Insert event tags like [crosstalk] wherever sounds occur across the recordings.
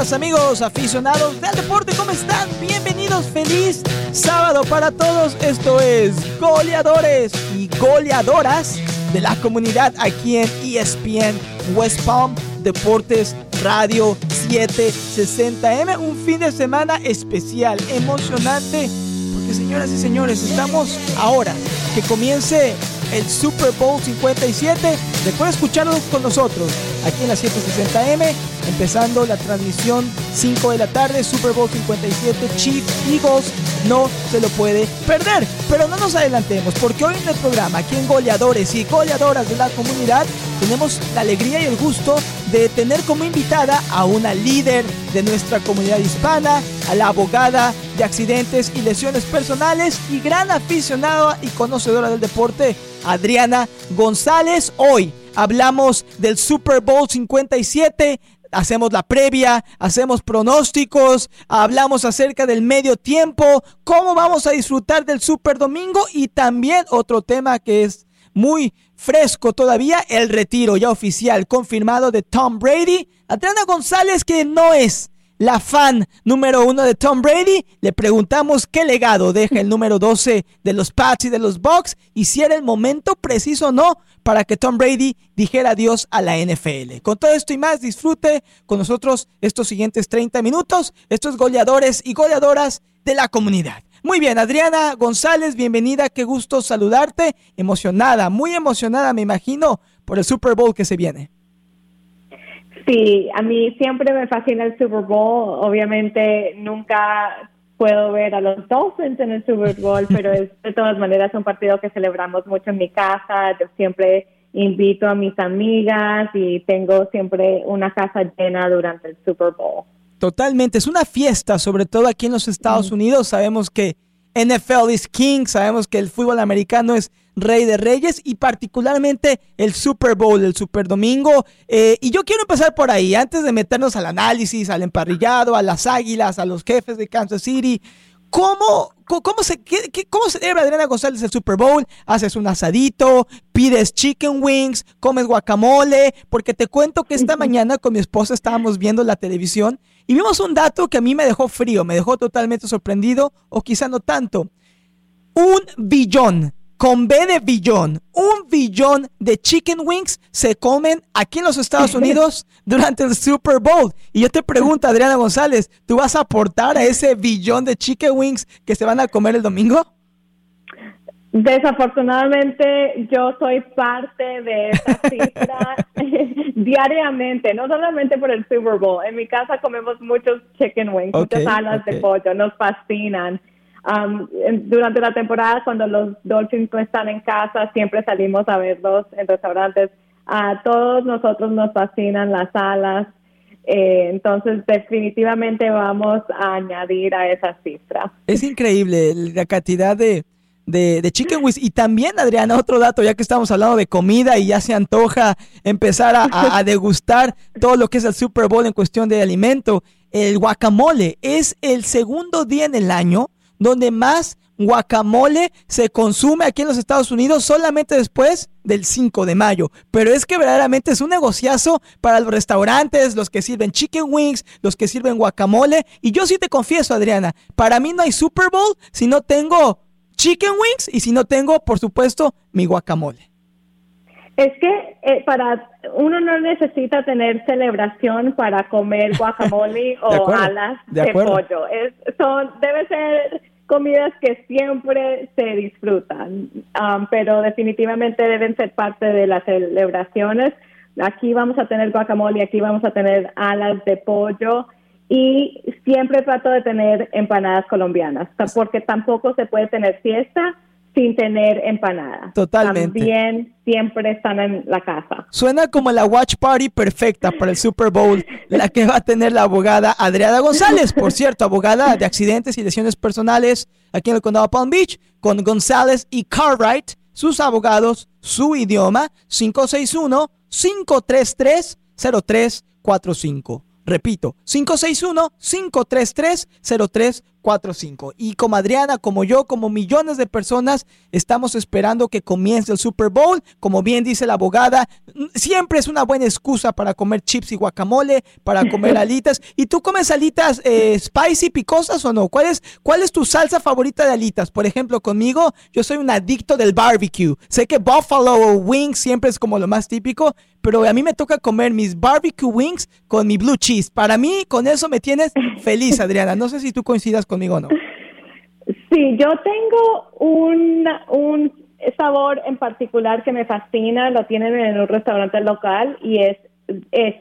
amigos, aficionados del deporte, ¿cómo están? Bienvenidos, feliz sábado para todos. Esto es Goleadores y Goleadoras de la comunidad aquí en ESPN West Palm Deportes Radio 760M. Un fin de semana especial, emocionante, porque señoras y señores, estamos ahora que comience el Super Bowl 57. Recuerda escucharlo con nosotros aquí en la 760M, empezando la transmisión 5 de la tarde, Super Bowl 57, Chief Eagles. No se lo puede perder. Pero no nos adelantemos, porque hoy en el programa, aquí en Goleadores y Goleadoras de la comunidad, tenemos la alegría y el gusto de tener como invitada a una líder de nuestra comunidad hispana, a la abogada de accidentes y lesiones personales y gran aficionada y conocedora del deporte, Adriana González. Hoy hablamos del Super Bowl 57. Hacemos la previa, hacemos pronósticos, hablamos acerca del medio tiempo, cómo vamos a disfrutar del Super Domingo y también otro tema que es muy fresco todavía, el retiro ya oficial confirmado de Tom Brady. Adriana González que no es la fan número uno de Tom Brady, le preguntamos qué legado deja el número 12 de los Pats y de los Bucks y si era el momento preciso o no para que Tom Brady dijera adiós a la NFL. Con todo esto y más, disfrute con nosotros estos siguientes 30 minutos, estos goleadores y goleadoras de la comunidad. Muy bien, Adriana González, bienvenida, qué gusto saludarte, emocionada, muy emocionada me imagino por el Super Bowl que se viene. Sí, a mí siempre me fascina el Super Bowl. Obviamente nunca puedo ver a los Dolphins en el Super Bowl, [laughs] pero es de todas maneras un partido que celebramos mucho en mi casa. Yo siempre invito a mis amigas y tengo siempre una casa llena durante el Super Bowl. Totalmente, es una fiesta, sobre todo aquí en los Estados Unidos. Sabemos que NFL is king, sabemos que el fútbol americano es rey de reyes y particularmente el Super Bowl, el Super Domingo. Eh, y yo quiero empezar por ahí, antes de meternos al análisis, al emparrillado, a las águilas, a los jefes de Kansas City. ¿Cómo, cómo, se, qué, cómo celebra Adriana González el Super Bowl? ¿Haces un asadito? ¿Pides chicken wings? ¿Comes guacamole? Porque te cuento que esta mañana con mi esposa estábamos viendo la televisión y vimos un dato que a mí me dejó frío, me dejó totalmente sorprendido, o quizá no tanto. Un billón con B de billón, un billón de chicken wings se comen aquí en los Estados [laughs] Unidos durante el Super Bowl. Y yo te pregunto, Adriana González, ¿tú vas a aportar a ese billón de chicken wings que se van a comer el domingo? Desafortunadamente, yo soy parte de esa cifra [laughs] diariamente, no solamente por el Super Bowl. En mi casa comemos muchos chicken wings, muchas alas de pollo, nos fascinan. Um, durante la temporada, cuando los Dolphins no están en casa, siempre salimos a verlos en restaurantes. A todos nosotros nos fascinan las alas. Eh, entonces, definitivamente vamos a añadir a esa cifra. Es increíble la cantidad de, de, chicken wings. Y también, Adriana, otro dato, ya que estamos hablando de comida y ya se antoja empezar a degustar todo lo que es el Super Bowl en cuestión de alimento. El guacamole es el segundo día en el año donde más guacamole se consume aquí en los Estados Unidos solamente después del 5 de mayo. Pero es que verdaderamente es un negociazo para los restaurantes, los que sirven chicken wings, los que sirven guacamole. Y yo sí te confieso, Adriana, para mí no hay Super Bowl si no tengo chicken wings y si no tengo, por supuesto, mi guacamole. Es que eh, para uno no necesita tener celebración para comer guacamole [laughs] o alas de, pollo. Es, son, debe ser comidas que siempre se disfrutan, um, pero definitivamente deben ser parte de las celebraciones. Aquí vamos a tener guacamole, aquí vamos a tener alas de pollo y siempre trato de tener empanadas colombianas, porque tampoco se puede tener fiesta sin tener empanada. Totalmente. También siempre están en la casa. Suena como la watch party perfecta para el Super Bowl, la que va a tener la abogada Adriana González, por cierto, abogada de accidentes y lesiones personales aquí en el condado Palm Beach, con González y Cartwright, sus abogados, su idioma, 561-533-0345. Repito, 561-533-0345. 4-5. Y como Adriana, como yo, como millones de personas, estamos esperando que comience el Super Bowl. Como bien dice la abogada, siempre es una buena excusa para comer chips y guacamole, para comer [laughs] alitas. ¿Y tú comes alitas eh, spicy, picosas o no? ¿Cuál es, ¿Cuál es tu salsa favorita de alitas? Por ejemplo, conmigo, yo soy un adicto del barbecue. Sé que Buffalo Wings siempre es como lo más típico, pero a mí me toca comer mis barbecue wings con mi blue cheese. Para mí, con eso me tienes feliz, Adriana. No sé si tú coincidas conmigo o no. [laughs] Sí, yo tengo un, un sabor en particular que me fascina, lo tienen en un restaurante local y es,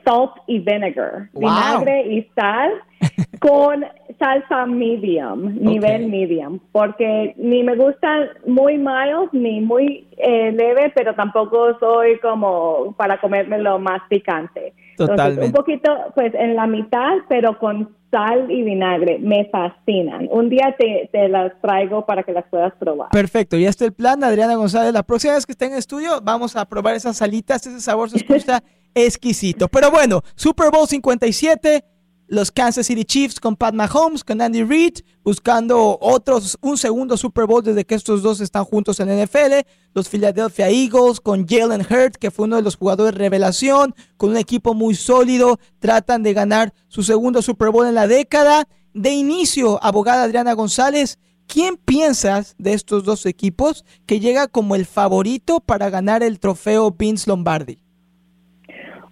salt y vinegar, vinagre y sal [laughs] con salsa medium, nivel medium, porque ni me gusta muy mild ni muy eh, leve, pero tampoco soy como para comérmelo más picante. Totalmente. un poquito, pues en la mitad, pero con sal y vinagre. Me fascinan. Un día te, te, las traigo para que las puedas probar. Perfecto. Y este es el plan, Adriana González. La próxima vez que esté en estudio, vamos a probar esas salitas. Ese sabor se escucha [laughs] exquisito. Pero bueno, Super Bowl 57 los Kansas City Chiefs con Pat Mahomes, con Andy Reid, buscando otros, un segundo Super Bowl desde que estos dos están juntos en NFL. Los Philadelphia Eagles con Jalen Hurt, que fue uno de los jugadores revelación, con un equipo muy sólido, tratan de ganar su segundo Super Bowl en la década. De inicio, abogada Adriana González, ¿quién piensas de estos dos equipos que llega como el favorito para ganar el trofeo Vince Lombardi?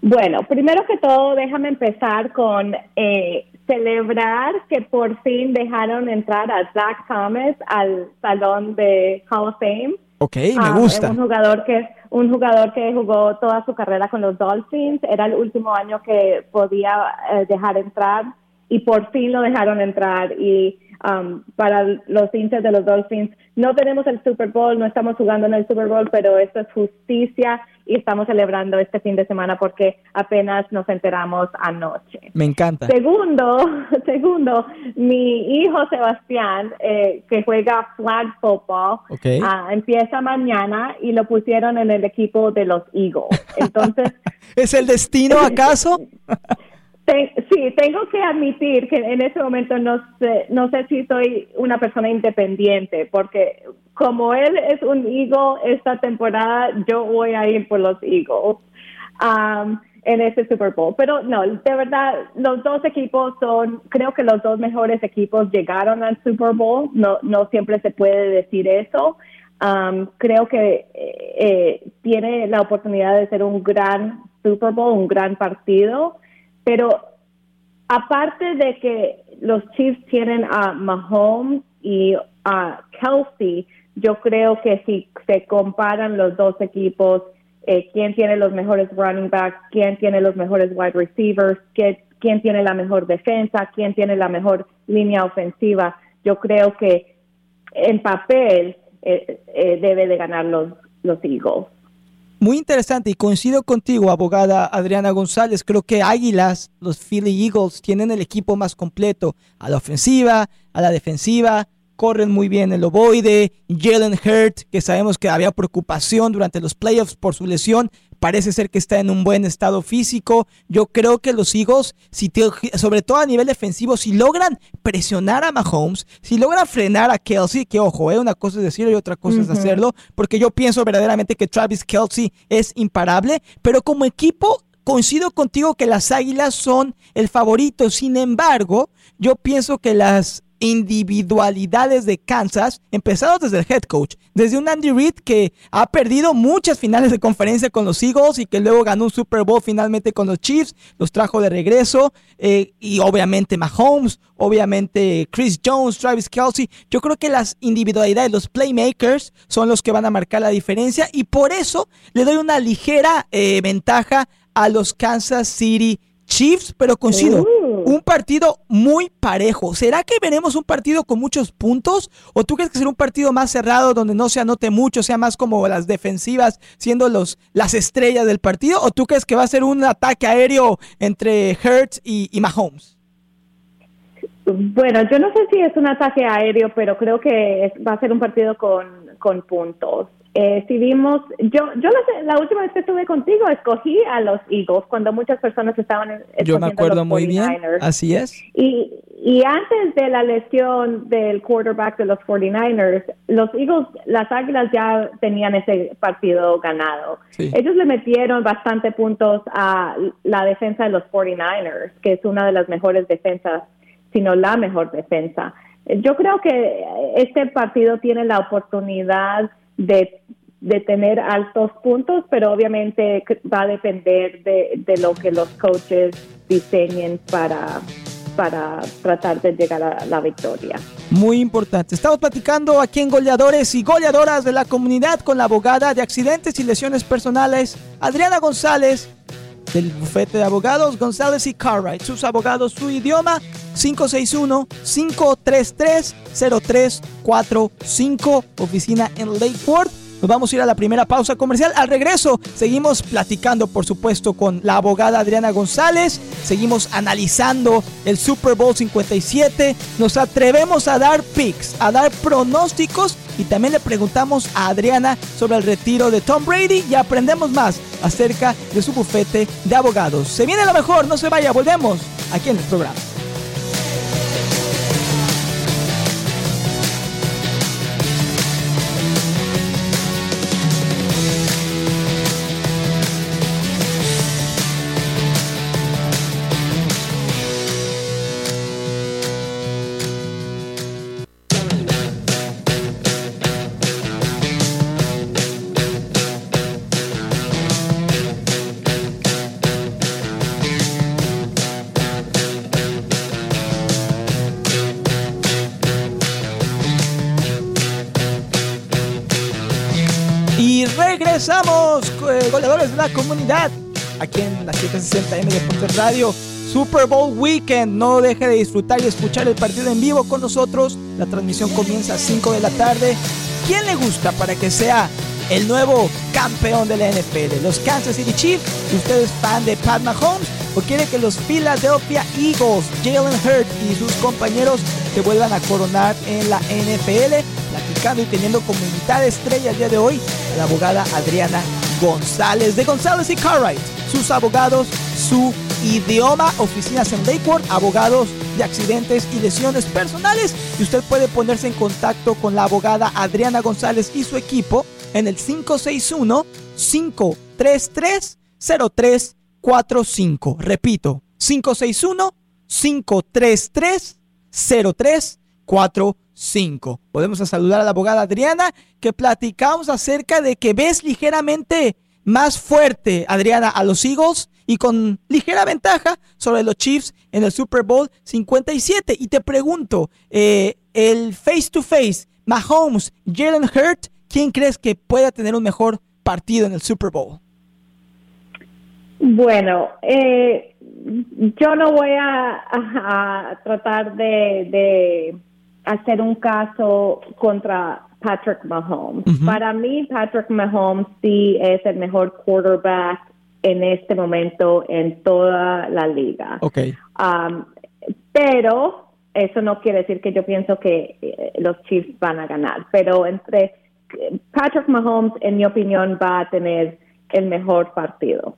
Bueno, primero que todo, déjame empezar con eh, celebrar que por fin dejaron entrar a Zach Thomas al salón de Hall of Fame. Ok, me ah, gusta. un jugador que un jugador que jugó toda su carrera con los Dolphins. Era el último año que podía eh, dejar entrar y por fin lo dejaron entrar y um, para los hinchas de los Dolphins. No tenemos el Super Bowl, no estamos jugando en el Super Bowl, pero esto es justicia y estamos celebrando este fin de semana porque apenas nos enteramos anoche. Me encanta. Segundo, [laughs] segundo, mi hijo Sebastián, eh, que juega flag football, ah, empieza mañana y lo pusieron en el equipo de los Eagles. [laughs] Entonces, ¿es el destino [laughs] acaso? sí, tengo que admitir que en ese momento no sé, no sé si soy una persona independiente, porque como él es un Eagle esta temporada, yo voy a ir por los Eagles um, en este Super Bowl. Pero no, de verdad, los dos equipos son, creo que los dos mejores equipos llegaron al Super Bowl. No, no siempre se puede decir eso. Um, creo que eh, eh, tiene la oportunidad de ser un gran Super Bowl, un gran partido pero aparte de que los Chiefs tienen a Mahomes y a Kelsey, yo creo que si se comparan los dos equipos, eh, quién tiene los mejores running backs, quién tiene los mejores wide receivers, quién, tiene la mejor defensa, quién tiene la mejor línea ofensiva, yo creo que en papel eh, eh, debe de ganar los, los Eagles. Muy interesante y coincido contigo, abogada Adriana González. Creo que Águilas, los Philly Eagles, tienen el equipo más completo a la ofensiva, a la defensiva, corren muy bien el ovoide. Jalen Hurt, que sabemos que había preocupación durante los playoffs por su lesión, parece ser que está en un buen estado físico. Yo creo que los Eagles, si sobre todo a nivel defensivo, si logran presionar a Mahomes, si logran frenar a Kelsey, que ojo, eh, una cosa es decirlo y otra cosa es hacerlo, porque yo pienso verdaderamente que Travis Kelsey es imparable, pero como equipo coincido contigo que las Águilas son el favorito. Sin embargo, yo pienso que las individualidades de Kansas, empezado desde el head coach, desde un Andy Reid que ha perdido muchas finales de conferencia con los Eagles y que luego ganó un Super Bowl finalmente con los Chiefs, los trajo de regreso, eh, y obviamente Mahomes, obviamente Chris Jones, Travis Kelsey. Yo creo que las individualidades, los playmakers, son los que van a marcar la diferencia y por eso le doy una ligera eh, ventaja a los Kansas City Chiefs, pero coincido. Un partido muy parejo. ¿Será que veremos un partido con muchos puntos? ¿O tú crees que será un partido más cerrado donde no se anote mucho, sea más como las defensivas siendo los, las estrellas del partido? ¿O tú crees que va a ser un ataque aéreo entre Hertz y, Mahomes? Bueno, yo no sé si es un ataque aéreo, pero creo que va a ser un partido con, con puntos. Eh, si vimos, yo, yo la, última vez que estuve contigo escogí a los Eagles cuando muchas personas estaban Yo me acuerdo muy bien, así es. Y, y antes de la lesión del quarterback de los 49ers, los Eagles, las Águilas ya tenían ese partido ganado. Ellos le metieron bastante puntos a la defensa de los 49ers, que es una de las mejores defensas, sino la mejor defensa. Yo creo que este partido tiene la oportunidad de, de tener altos puntos, pero obviamente va a depender de, de lo que los coaches diseñen para, para tratar de llegar a la victoria. Muy importante. Estamos platicando aquí en Goleadores y Goleadoras de la comunidad con la abogada de accidentes y lesiones personales, Adriana González, del bufete de abogados González y Cartwright. Sus abogados, su idioma, 561-533-0345, oficina en Lakeport. Nos vamos a ir a la primera pausa comercial. Al regreso, seguimos platicando, por supuesto, con la abogada Adriana González. Seguimos analizando el Super Bowl 57. Nos atrevemos a dar picks, a dar pronósticos. Y también le preguntamos a Adriana sobre el retiro de Tom Brady y aprendemos más acerca de su bufete de abogados. Se viene lo mejor, no se vaya, volvemos aquí en el programa. Regresamos, eh, goleadores de la comunidad, aquí en la 760M de Ponte Radio. Super Bowl Weekend. No deje de disfrutar y escuchar el partido en vivo con nosotros. La transmisión comienza a 5 de la tarde. ¿Quién le gusta para que sea el nuevo campeón de la NFL? ¿Los Kansas City Chiefs? ¿Usted es fan de Pat Mahomes? ¿O quiere que los Philadelphia Eagles, Jalen Hurt y sus compañeros se vuelvan a coronar en la NFL? Platicando y teniendo como invitada estrella el día de hoy la abogada Adriana González de González y Cartwright. Sus abogados, su idioma, oficinas en Lakewood, abogados de accidentes y lesiones personales. Y usted puede ponerse en contacto con la abogada Adriana González y su equipo en el 561-533-0345. Repito, 561-533-0345. 5. Podemos saludar a la abogada Adriana, que platicamos acerca de que ves ligeramente más fuerte, Adriana, a los Eagles y con ligera ventaja sobre los Chiefs en el Super Bowl 57. Y te pregunto, eh, el face to face, Mahomes, Jalen Hurt, ¿quién crees que pueda tener un mejor partido en el Super Bowl? Bueno, eh, yo no voy a, tratar de hacer un caso contra Patrick Mahomes. Para mí, Patrick Mahomes sí es el mejor quarterback en este momento en toda la liga. Okay. Um, pero eso no quiere decir que yo pienso que eh, los Chiefs van a ganar. Pero entre Patrick Mahomes, en mi opinión, va a tener el mejor partido.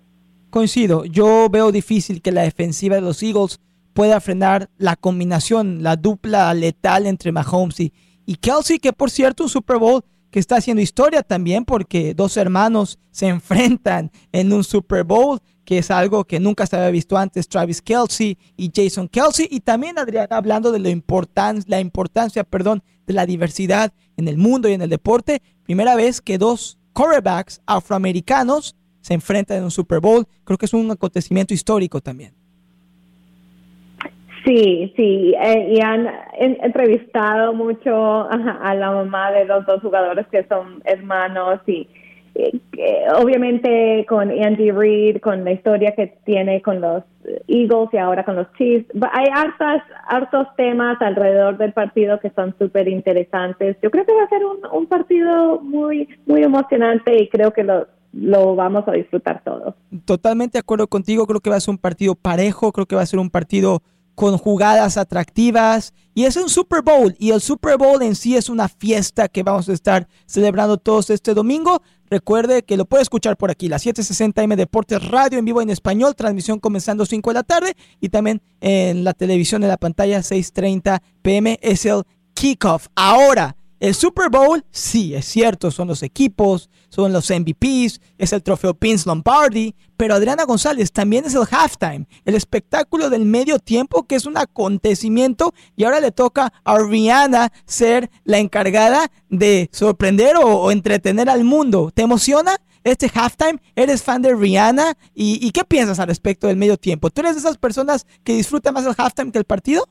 Coincido. Yo veo difícil que la defensiva de los Eagles pueda frenar la combinación, la dupla letal entre Mahomes y, Kelsey, que por cierto un Super Bowl que está haciendo historia también porque dos hermanos se enfrentan en un Super Bowl, que es algo que nunca se había visto antes, Travis Kelsey y Jason Kelsey, y también Adriana hablando de la, la importancia perdón, de la diversidad en el mundo y en el deporte, primera vez que dos quarterbacks afroamericanos se enfrentan en un Super Bowl, creo que es un acontecimiento histórico también. Sí, sí, eh, y han entrevistado mucho a, la mamá de los dos jugadores que son hermanos y obviamente con Andy Reid, con la historia que tiene con los Eagles y ahora con los Chiefs, hay hartas, hartos temas alrededor del partido que son súper interesantes. Yo creo que va a ser un, partido muy, muy emocionante y creo que lo, lo vamos a disfrutar todos. Totalmente de acuerdo contigo, creo que va a ser un partido parejo, creo que va a ser un partido con jugadas atractivas. Y es un Super Bowl. Y el Super Bowl en sí es una fiesta que vamos a estar celebrando todos este domingo. Recuerde que lo puede escuchar por aquí, las 760M Deportes Radio en vivo en español, transmisión comenzando 5 de la tarde y también en la televisión en la pantalla 6:30 pm es el kickoff. Ahora, el Super Bowl, sí, es cierto, son los equipos, son los MVPs, es el trofeo Pins Lombardi, pero Adriana González también es el halftime, el espectáculo del medio tiempo que es un acontecimiento y ahora le toca a Rihanna ser la encargada de sorprender o, entretener al mundo. ¿Te emociona? este halftime? ¿Eres fan de Rihanna? ¿Y, ¿Y, qué piensas al respecto del medio tiempo? ¿Tú eres de esas personas que disfrutan más el halftime que el partido?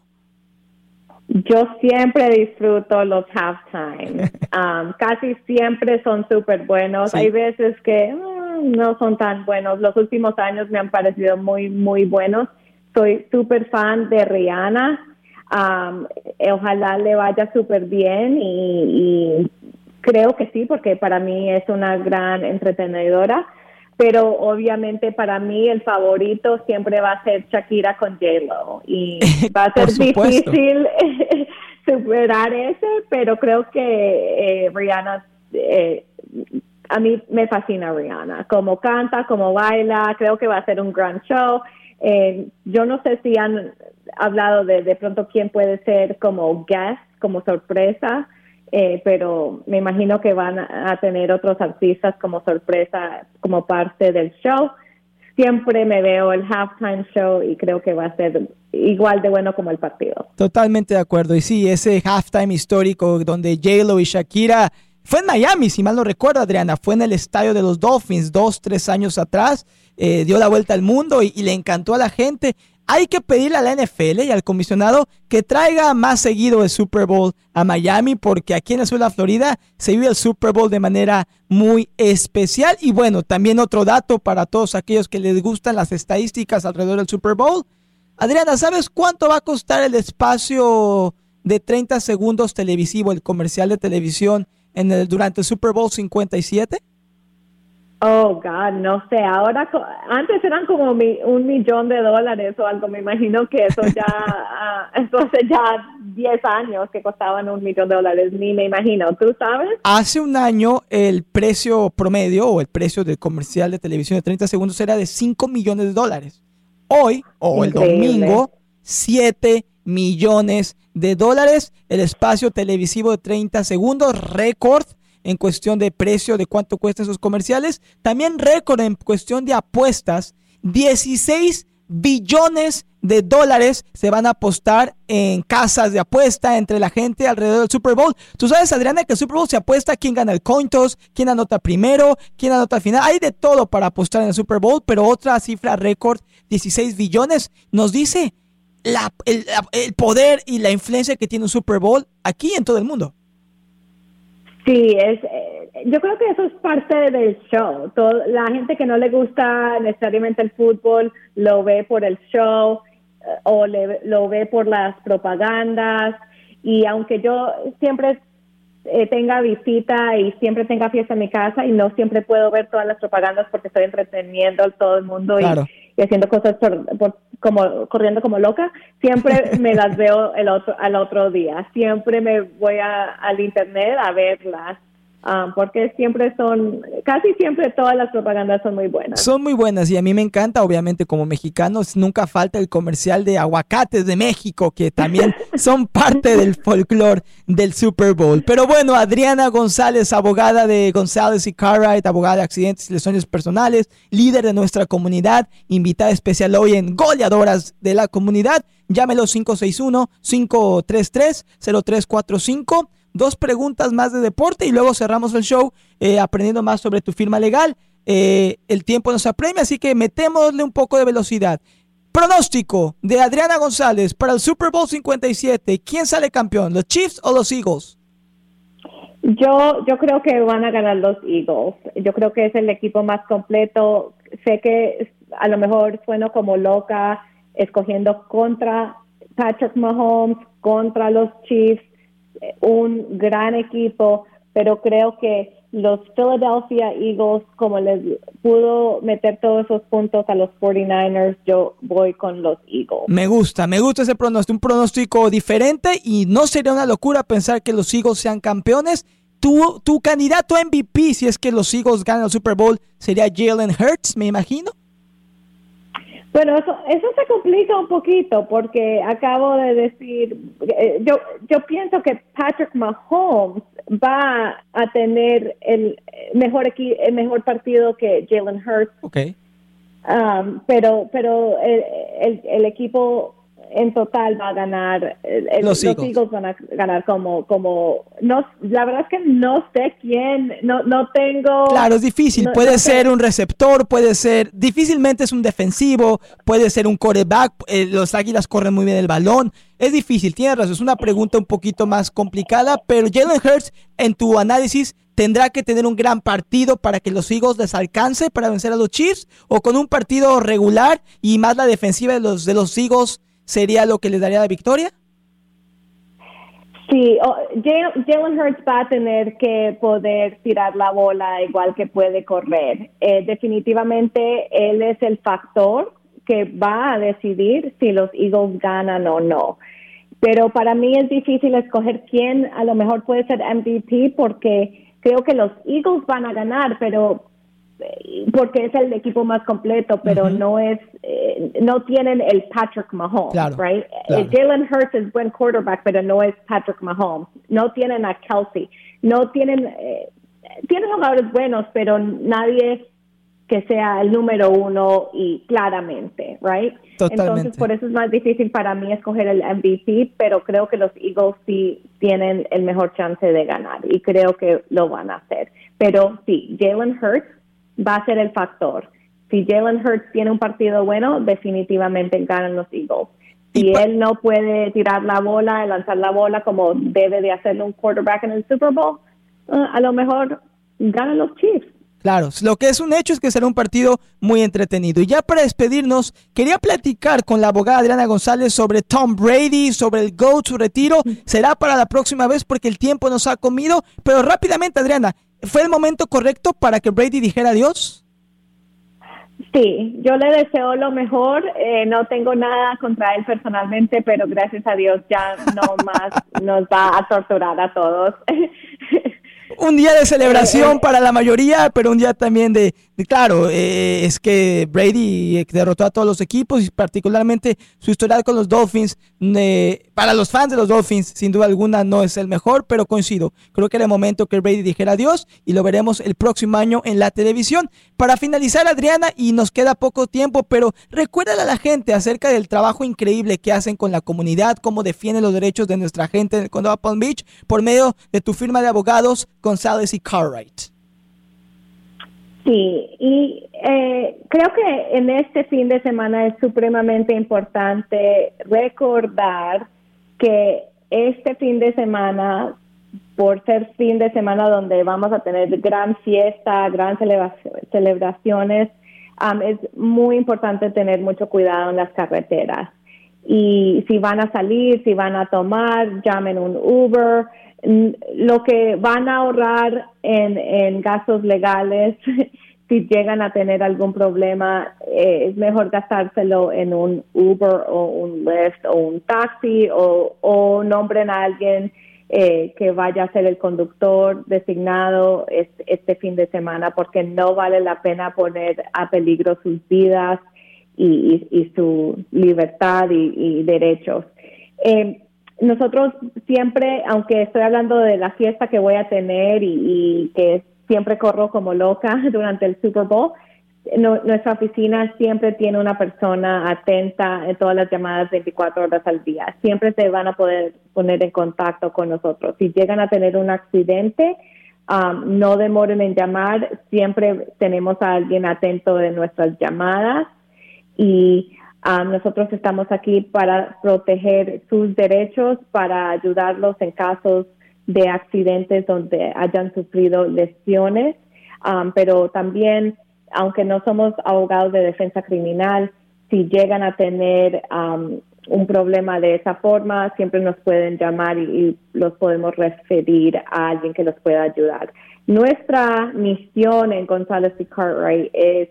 Yo siempre disfruto los halftime. [laughs] Um, casi siempre son súper buenos. Hay veces que mm, no son tan buenos. Los últimos años me han parecido muy, muy buenos. Soy súper fan de Rihanna. Um, ojalá le vaya súper bien y, y creo que sí, porque para mí es una gran entretenedora pero obviamente para mí el favorito siempre va a ser Shakira con J-Lo y [laughs] va a ser difícil [laughs] superar ese, pero creo que eh, Rihanna, eh, a mí me fascina Rihanna, como canta, como baila, creo que va a ser un gran show. Eh, yo no sé si han hablado de de pronto quién puede ser como guest, como sorpresa. Eh, pero me imagino que van a tener otros artistas como sorpresa, como parte del show. Siempre me veo el halftime show y creo que va a ser igual de bueno como el partido. Totalmente de acuerdo. Y sí, ese halftime histórico donde J-Lo y Shakira fue en Miami, si mal no recuerdo, Adriana. Fue en el estadio de los Dolphins dos, tres años atrás. Eh, dio la vuelta al mundo y, le encantó a la gente hay que pedirle a la NFL y al comisionado que traiga más seguido el Super Bowl a Miami, porque aquí en la ciudad de Florida se vive el Super Bowl de manera muy especial. Y bueno, también otro dato para todos aquellos que les gustan las estadísticas alrededor del Super Bowl. Adriana, ¿sabes cuánto va a costar el espacio de 30 segundos televisivo, el comercial de televisión en el, durante el Super Bowl 57? Oh, God, no sé. Ahora, antes eran como un millón de dólares o algo. Me imagino que eso ya, [laughs] ah, eso hace ya 10 años que costaban un millón de dólares. Ni me imagino. ¿Tú sabes? Hace un año el precio promedio o el precio del comercial de televisión de 30 segundos era de 5 millones de dólares. Hoy, o el domingo, 7 millones de dólares. El espacio televisivo de 30 segundos, récord en cuestión de precio, de cuánto cuestan esos comerciales. También récord en cuestión de apuestas. 16 billones de dólares se van a apostar en casas de apuesta entre la gente alrededor del Super Bowl. Tú sabes, Adriana, que el Super Bowl se apuesta quién gana el coin quién anota primero, quién anota al final. Hay de todo para apostar en el Super Bowl, pero otra cifra récord, 16 billones, nos dice el, el poder y la influencia que tiene un Super Bowl aquí en todo el mundo. Sí, es, eh, yo creo que eso es parte del show. Todo, la gente que no le gusta necesariamente el fútbol lo ve por el show eh, o lo ve por las propagandas. Y aunque yo siempre eh, tenga visita y siempre tenga fiesta en mi casa y no siempre puedo ver todas las propagandas porque estoy entreteniendo a todo el mundo y, haciendo cosas por, como corriendo como loca, siempre [laughs] me las veo el otro al otro día. Siempre me voy a, al internet a verlas Ah, porque siempre son, casi siempre todas las propagandas son muy buenas. Son muy buenas y a mí me encanta, obviamente como mexicanos, nunca falta el comercial de aguacates de México, que también [laughs] son parte del folclore del Super Bowl. Pero bueno, Adriana González, abogada de González y Cartwright, abogada de accidentes y lesiones personales, líder de nuestra comunidad, invitada especial hoy en Goleadoras de la Comunidad. Llámelo 561-533-0345 dos preguntas más de deporte y luego cerramos el show eh, aprendiendo más sobre tu firma legal. Eh, el tiempo nos apremia, así que metémosle un poco de velocidad. Pronóstico de Adriana González para el Super Bowl 57. ¿Quién sale campeón, los Chiefs o los Eagles? Yo, yo creo que van a ganar los Eagles. Yo creo que es el equipo más completo. Sé que a lo mejor sueno como loca escogiendo contra Patrick Mahomes, contra los Chiefs, un gran equipo, pero creo que los Philadelphia Eagles, como les pudo meter todos esos puntos a los 49ers, yo voy con los Eagles. Me gusta, me gusta ese pronóstico, un pronóstico diferente y no sería una locura pensar que los Eagles sean campeones. Tu, tu candidato a MVP, si es que los Eagles ganan el Super Bowl, sería Jalen Hurts, me imagino. Bueno, eso, eso se complica un poquito porque acabo de decir, eh, yo, yo pienso que Patrick Mahomes va a tener el mejor el mejor partido que Jalen Hurts. Okay. Um, pero pero el, el equipo en total va a ganar, los, Eagles. van a ganar como, como, no, la verdad es que no sé quién, no, no tengo. Claro, es difícil, puede ser un receptor, puede ser, difícilmente es un defensivo, puede ser un coreback, eh, los Águilas corren muy bien el balón, es difícil, tienes razón, es una pregunta un poquito más complicada, pero Jalen Hurts, en tu análisis, tendrá que tener un gran partido para que los Eagles les alcance para vencer a los Chiefs, o con un partido regular y más la defensiva de los, de los Eagles sería lo que les daría la victoria? Sí, Jalen Hurts va a tener que poder tirar la bola igual que puede correr. Eh, definitivamente él es el factor que va a decidir si los Eagles ganan o no. Pero para mí es difícil escoger quién a lo mejor puede ser MVP porque creo que los Eagles van a ganar, pero porque es el equipo más completo, pero no es, eh, no tienen el Patrick Mahomes, right? Eh, Jalen Hurts es buen quarterback, pero no es Patrick Mahomes. No tienen a Kelsey, no tienen, eh, tienen jugadores buenos, pero nadie que sea el número uno y claramente, right? Entonces, por eso es más difícil para mí escoger el MVP, pero creo que los Eagles sí tienen el mejor chance de ganar y creo que lo van a hacer. Pero sí, Jalen Hurts va a ser el factor. Si Jalen Hurts tiene un partido bueno, definitivamente ganan los Eagles. Si él no puede tirar la bola, lanzar la bola como debe de hacerlo un quarterback en el Super Bowl, eh, a lo mejor ganan los Chiefs. Claro, lo que es un hecho es que será un partido muy entretenido. Y ya para despedirnos, quería platicar con la abogada Adriana González sobre Tom Brady, sobre el GOAT, su retiro. Será para la próxima vez porque el tiempo nos ha comido. Pero rápidamente, Adriana, ¿Fue el momento correcto para que Brady dijera adiós? Sí, yo le deseo lo mejor. Eh, no tengo nada contra él personalmente, pero gracias a Dios ya no [laughs] más nos va a torturar a todos. un día de celebración eh, eh. para la mayoría, pero un día también de, claro, eh, es que Brady derrotó a todos los equipos y particularmente su historial con los Dolphins, para los fans de los Dolphins, sin duda alguna no es el mejor, pero coincido. Creo que era el momento que Brady dijera adiós y lo veremos el próximo año en la televisión. Para finalizar, Adriana, y nos queda poco tiempo, pero recuérdale a la gente acerca del trabajo increíble que hacen con la comunidad, cómo defienden los derechos de nuestra gente en el condado Palm Beach por medio de tu firma de abogados González y Cartwright. Sí, y eh, creo que en este fin de semana es supremamente importante recordar que este fin de semana, por ser fin de semana donde vamos a tener gran fiesta, gran celebraciones, es muy importante tener mucho cuidado en las carreteras. Y si van a salir, si van a tomar, llamen un Uber, lo que van a ahorrar en, gastos legales [laughs] si llegan a tener algún problema, eh, es mejor gastárselo en un Uber o un Lyft o un taxi o, o nombren a alguien eh, que vaya a ser el conductor designado este, fin de semana porque no vale la pena poner a peligro sus vidas y, su libertad y, derechos. Eh, nosotros siempre, aunque estoy hablando de la fiesta que voy a tener y, que siempre corro como loca [laughs] durante el Super Bowl, nuestra oficina siempre tiene una persona atenta en todas las llamadas 24 horas al día. Siempre se van a poder poner en contacto con nosotros. Si llegan a tener un accidente, um, no demoren en llamar. Siempre tenemos a alguien atento de nuestras llamadas y Ah, nosotros estamos aquí para proteger sus derechos, para ayudarlos en casos de accidentes donde hayan sufrido lesiones, ah, pero también, aunque no somos abogados de defensa criminal, si llegan a tener un problema de esa forma, siempre nos pueden llamar y, los podemos referir a alguien que los pueda ayudar. Nuestra misión en González y Cartwright es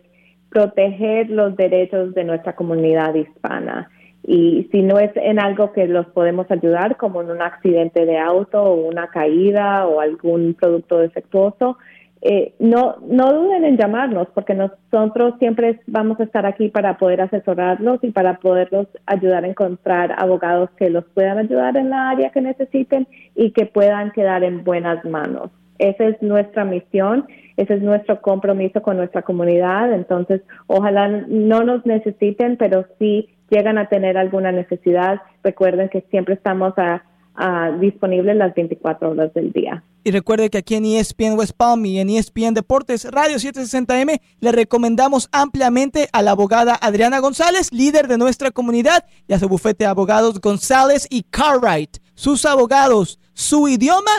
proteger los derechos de nuestra comunidad hispana. Y si no es en algo que los podemos ayudar, como en un accidente de auto o una caída o algún producto defectuoso, eh, no, no duden en llamarnos porque nosotros siempre vamos a estar aquí para poder asesorarlos y para poderlos ayudar a encontrar abogados que los puedan ayudar en la área que necesiten y que puedan quedar en buenas manos. Esa es nuestra misión, ese es nuestro compromiso con nuestra comunidad. Entonces, ojalá no nos necesiten, pero si llegan a tener alguna necesidad, recuerden que siempre estamos a disponible las 24 horas del día. Y recuerde que aquí en ESPN West Palm y en ESPN Deportes Radio 760M le recomendamos ampliamente a la abogada Adriana González, líder de nuestra comunidad, y a su bufete de abogados González y Cartwright. Sus abogados, su idioma,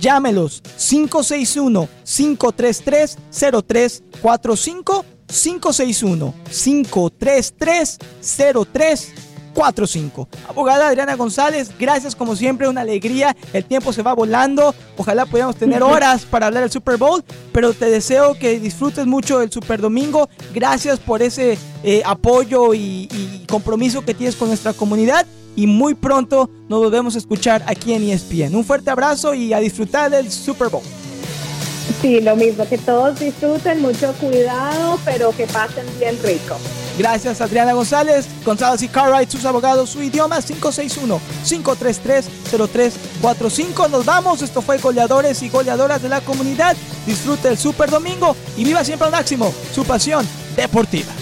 llámelos 561-533-0345, 561-533-0345. 45. Abogada Adriana González, gracias como siempre, una alegría. El tiempo se va volando. Ojalá podamos tener horas para hablar del Super Bowl, pero te deseo que disfrutes mucho el Super Domingo. Gracias por ese eh, apoyo y, y compromiso que tienes con nuestra comunidad. Y muy pronto nos volvemos a escuchar aquí en ESPN. Un fuerte abrazo y a disfrutar del Super Bowl. Sí, lo mismo, que todos disfruten, mucho cuidado, pero que pasen bien rico. Gracias Adriana González, González y Cartwright, sus abogados, su idioma 561-533-0345. Nos vamos, esto fue Goleadores y Goleadoras de la Comunidad. Disfrute el Super Domingo y viva siempre al máximo su pasión deportiva.